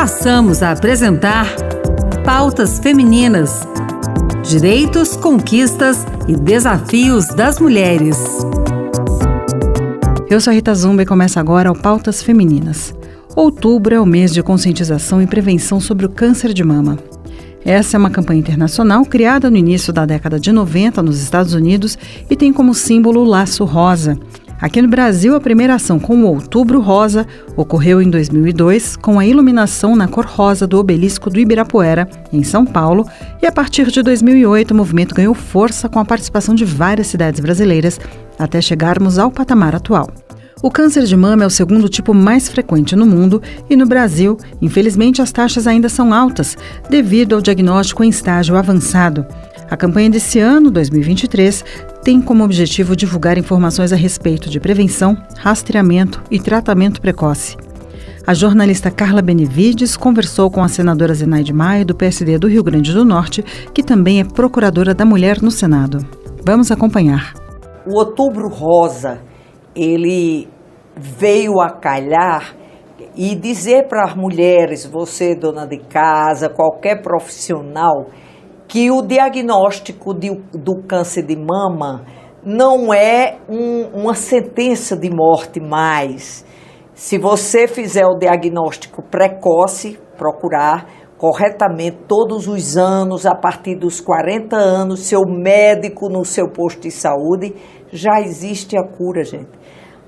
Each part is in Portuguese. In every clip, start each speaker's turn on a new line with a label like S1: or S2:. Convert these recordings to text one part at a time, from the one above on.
S1: Passamos a apresentar Pautas Femininas: Direitos, Conquistas e Desafios das Mulheres.
S2: Eu sou a Rita Zumba e começa agora o Pautas Femininas. Outubro é o mês de conscientização e prevenção sobre o câncer de mama. Essa é uma campanha internacional criada no início da década de 90 nos Estados Unidos e tem como símbolo o laço rosa, Aqui no Brasil, a primeira ação com o Outubro Rosa ocorreu em 2002 com a iluminação na cor rosa do obelisco do Ibirapuera, em São Paulo, e a partir de 2008 o movimento ganhou força com a participação de várias cidades brasileiras até chegarmos ao patamar atual. O câncer de mama é o segundo tipo mais frequente no mundo e no Brasil, infelizmente, as taxas ainda são altas devido ao diagnóstico em estágio avançado. A campanha desse ano, 2023, tem como objetivo divulgar informações a respeito de prevenção, rastreamento e tratamento precoce. A jornalista Carla Benevides conversou com a senadora Zenaide Maia, do PSD do Rio Grande do Norte, que também é procuradora da mulher no Senado. Vamos acompanhar.
S3: O Outubro Rosa, ele veio a calhar e dizer para as mulheres, você dona de casa, qualquer profissional, que o diagnóstico de, do câncer de mama não é um, uma sentença de morte mais. Se você fizer o diagnóstico precoce, procurar corretamente todos os anos, a partir dos 40 anos, seu médico no seu posto de saúde, já existe a cura, gente.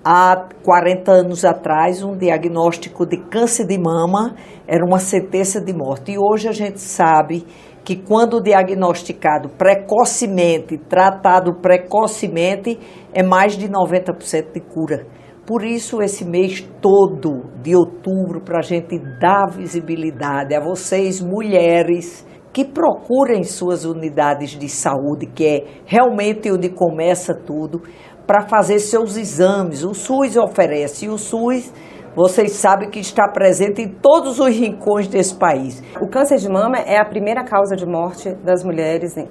S3: Há 40 anos atrás, um diagnóstico de câncer de mama era uma sentença de morte. E hoje a gente sabe que quando diagnosticado precocemente, tratado precocemente, é mais de 90% de cura. Por isso, esse mês todo de outubro, para a gente dar visibilidade a vocês, mulheres, que procurem suas unidades de saúde, que é realmente onde começa tudo, para fazer seus exames. O SUS oferece, e o SUS vocês sabem que está presente em todos os rincões desse país.
S4: O câncer de mama é a primeira causa de morte das mulheres em,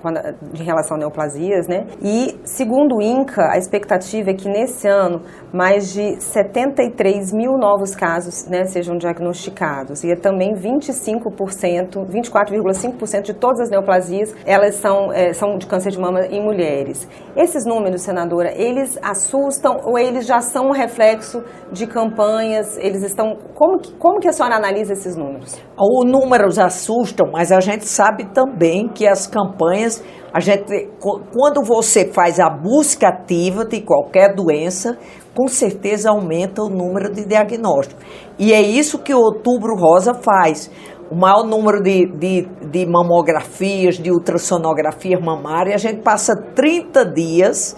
S4: relação a neoplasias, né? E, segundo o INCA, a expectativa é que nesse ano mais de 73 mil novos casos né, sejam diagnosticados. E é também 25%, 24,5% de todas as neoplasias, elas são, é, são de câncer de mama em mulheres. Esses números, senadora, eles assustam ou eles já são um reflexo de campanhas eles estão. Como que, como que a senhora analisa esses números?
S3: Os números assustam, mas a gente sabe também que as campanhas, a gente, quando você faz a busca ativa de qualquer doença, com certeza aumenta o número de diagnósticos. E é isso que o Outubro Rosa faz. O maior número de, de, de mamografias, de ultrassonografias mamárias, a gente passa 30 dias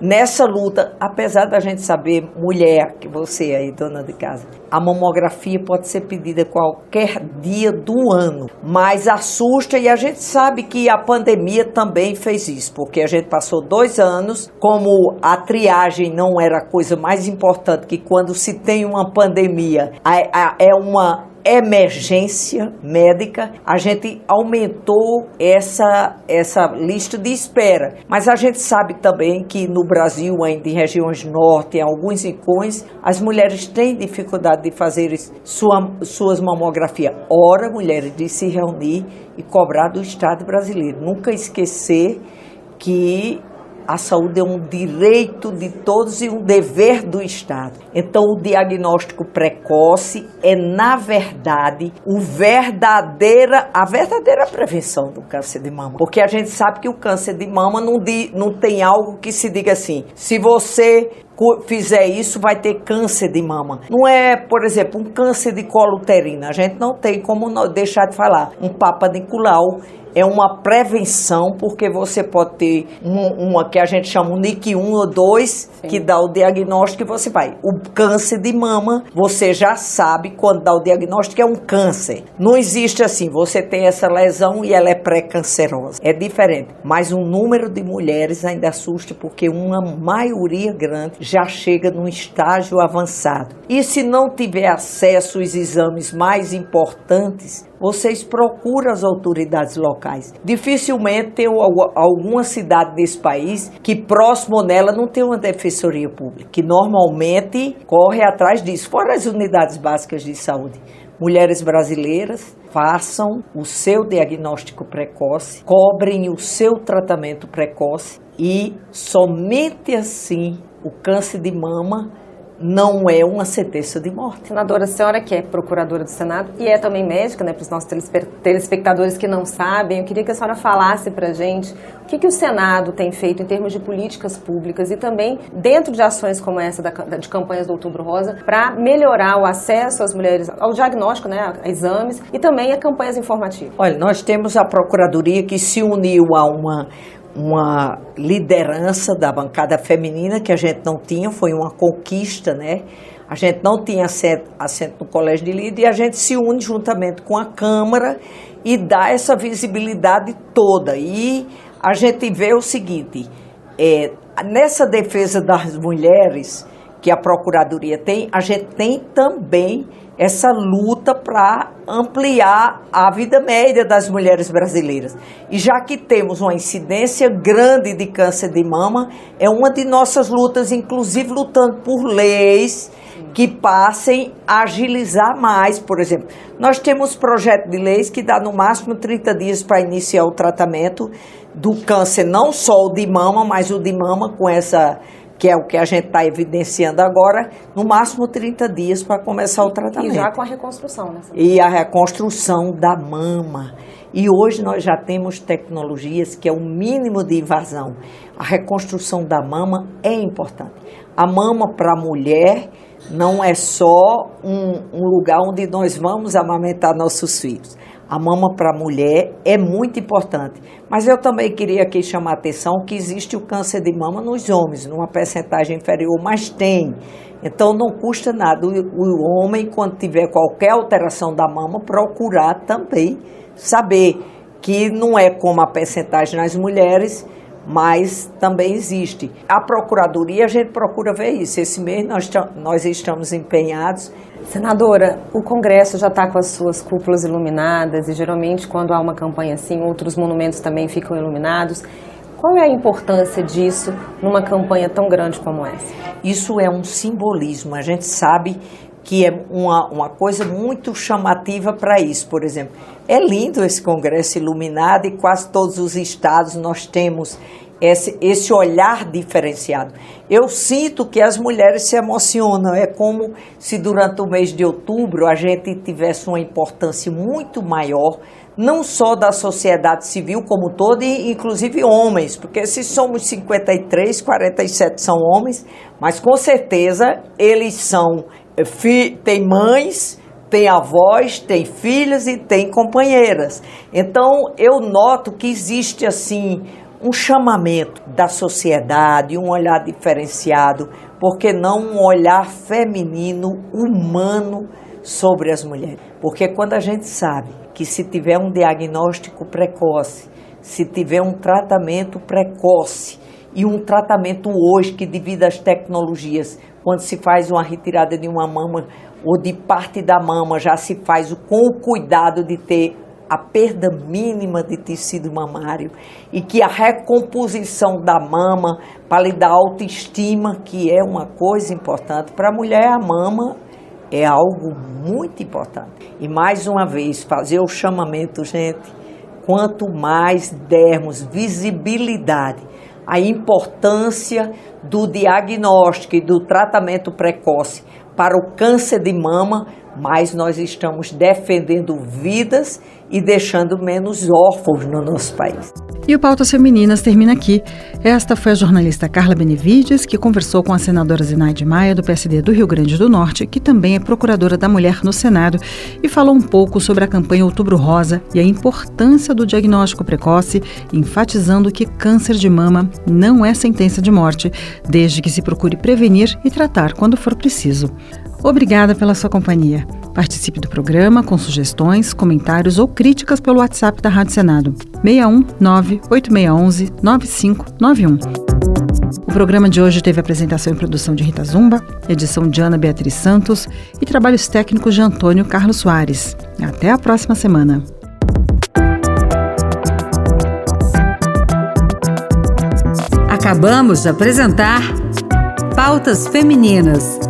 S3: nessa luta, apesar da gente saber, mulher, que você aí, dona de casa, a mamografia pode ser pedida qualquer dia do ano, mas assusta e a gente sabe que a pandemia também fez isso, porque a gente passou dois anos, como a triagem não era a coisa mais importante, que quando se tem uma pandemia é uma emergência médica, a gente aumentou essa, essa lista de espera. Mas a gente sabe também que no Brasil, ainda em regiões norte, em alguns rincões, as mulheres têm dificuldade de fazer sua, suas mamografias. Ora, mulheres, de se reunir e cobrar do Estado brasileiro. Nunca esquecer que a saúde é um direito de todos e um dever do Estado. Então, o diagnóstico precoce é, na verdade, o verdadeira, a verdadeira prevenção do câncer de mama. Porque a gente sabe que o câncer de mama não, di, não tem algo que se diga assim: se você fizer isso, vai ter câncer de mama. Não é, por exemplo, um câncer de colo uterino. A gente não tem como deixar de falar. Um Papa Nicolau é uma prevenção, porque você pode ter uma, uma que a gente chama NIC 1 ou 2, Sim. que dá o diagnóstico e você vai. O câncer de mama, você já sabe quando dá o diagnóstico é um câncer. Não existe assim, você tem essa lesão e ela é pré-cancerosa. É diferente. Mas o número de mulheres ainda assusta, porque uma maioria grande já chega num estágio avançado. E se não tiver acesso aos exames mais importantes, vocês procuram as autoridades locais. Dificilmente tem alguma cidade desse país que próximo nela não tem uma defensoria pública, que normalmente corre atrás disso, fora as unidades básicas de saúde. mulheres brasileiras façam o seu diagnóstico precoce, cobrem o seu tratamento precoce e somente assim o câncer de mama não é uma sentença de morte.
S4: Senadora, a senhora que é procuradora do Senado e é também médica, né, para os nossos telespectadores que não sabem, eu queria que a senhora falasse para a gente o que, que o Senado tem feito em termos de políticas públicas e também dentro de ações como essa da, de campanhas do Outubro Rosa para melhorar o acesso às mulheres ao diagnóstico, né, a exames e também a campanhas informativas.
S3: Olha, nós temos a Procuradoria que se uniu a uma uma liderança da bancada feminina que a gente não tinha, foi uma conquista, né? A gente não tinha assento, assento no colégio de líder e a gente se une juntamente com a Câmara e dá essa visibilidade toda. E a gente vê o seguinte: é, nessa defesa das mulheres que a Procuradoria tem, a gente tem também essa luta para ampliar a vida média das mulheres brasileiras. E já que temos uma incidência grande de câncer de mama, é uma de nossas lutas, inclusive lutando por leis que passem a agilizar mais, por exemplo. Nós temos projeto de leis que dá no máximo 30 dias para iniciar o tratamento do câncer, não só o de mama, mas o de mama com essa que é o que a gente está evidenciando agora, no máximo 30 dias para começar o tratamento.
S4: E já com a reconstrução, né?
S3: E a reconstrução da mama. E hoje nós já temos tecnologias que é o mínimo de invasão. A reconstrução da mama é importante. A mama para a mulher não é só um, um lugar onde nós vamos amamentar nossos filhos a mama para a mulher é muito importante. Mas eu também queria aqui chamar a atenção que existe o câncer de mama nos homens, numa percentagem inferior, mas tem. Então não custa nada o, homem, quando tiver qualquer alteração da mama, procurar também saber que não é como a percentagem nas mulheres, mas também existe. A Procuradoria, a gente procura ver isso. Esse mês nós, nós estamos empenhados
S4: Senadora, o Congresso já está com as suas cúpulas iluminadas e geralmente quando há uma campanha assim, outros monumentos também ficam iluminados. Qual é a importância disso numa campanha tão grande como essa?
S3: Isso é um simbolismo. A gente sabe que é uma, uma coisa muito chamativa para isso. Por exemplo, é lindo esse Congresso iluminado e quase todos os estados nós temos esse, esse olhar diferenciado. Eu sinto que as mulheres se emocionam, é como se durante o mês de outubro a gente tivesse uma importância muito maior, não só da sociedade civil como toda, e inclusive homens, porque se somos 53, 47 são homens, mas com certeza eles são, eh, têm mães, tem avós, tem filhas e tem companheiras. Então eu noto que existe assim um chamamento da sociedade, um olhar diferenciado, porque não um olhar feminino, humano sobre as mulheres. Porque quando a gente sabe que se tiver um diagnóstico precoce, se tiver um tratamento precoce e um tratamento hoje que devido às tecnologias, quando se faz uma retirada de uma mama ou de parte da mama, já se faz com o cuidado de ter a perda mínima de tecido mamário e que a recomposição da mama para lhe dar autoestima, que é uma coisa importante para a mulher, a mama é algo muito importante. E mais uma vez, fazer o chamamento, gente, quanto mais dermos visibilidade à importância do diagnóstico e do tratamento precoce para o câncer de mama, mais nós estamos defendendo vidas e deixando menos órfãos no nosso país.
S2: E o Pautas Femininas termina aqui. Esta foi a jornalista Carla Benevides, que conversou com a senadora Zinaide Maia, do PSD do Rio Grande do Norte, que também é procuradora da mulher no Senado, e falou um pouco sobre a campanha Outubro Rosa e a importância do diagnóstico precoce, enfatizando que câncer de mama não é sentença de morte, desde que se procure prevenir e tratar quando for preciso. Obrigada pela sua companhia. Participe do programa com sugestões, comentários ou críticas pelo WhatsApp da Rádio Senado 61 98611 9591. O programa de hoje teve apresentação e produção de Rita Zumba, edição de Ana Beatriz Santos e trabalhos técnicos de Antônio Carlos Soares. Até a próxima semana.
S1: Acabamos de apresentar Pautas Femininas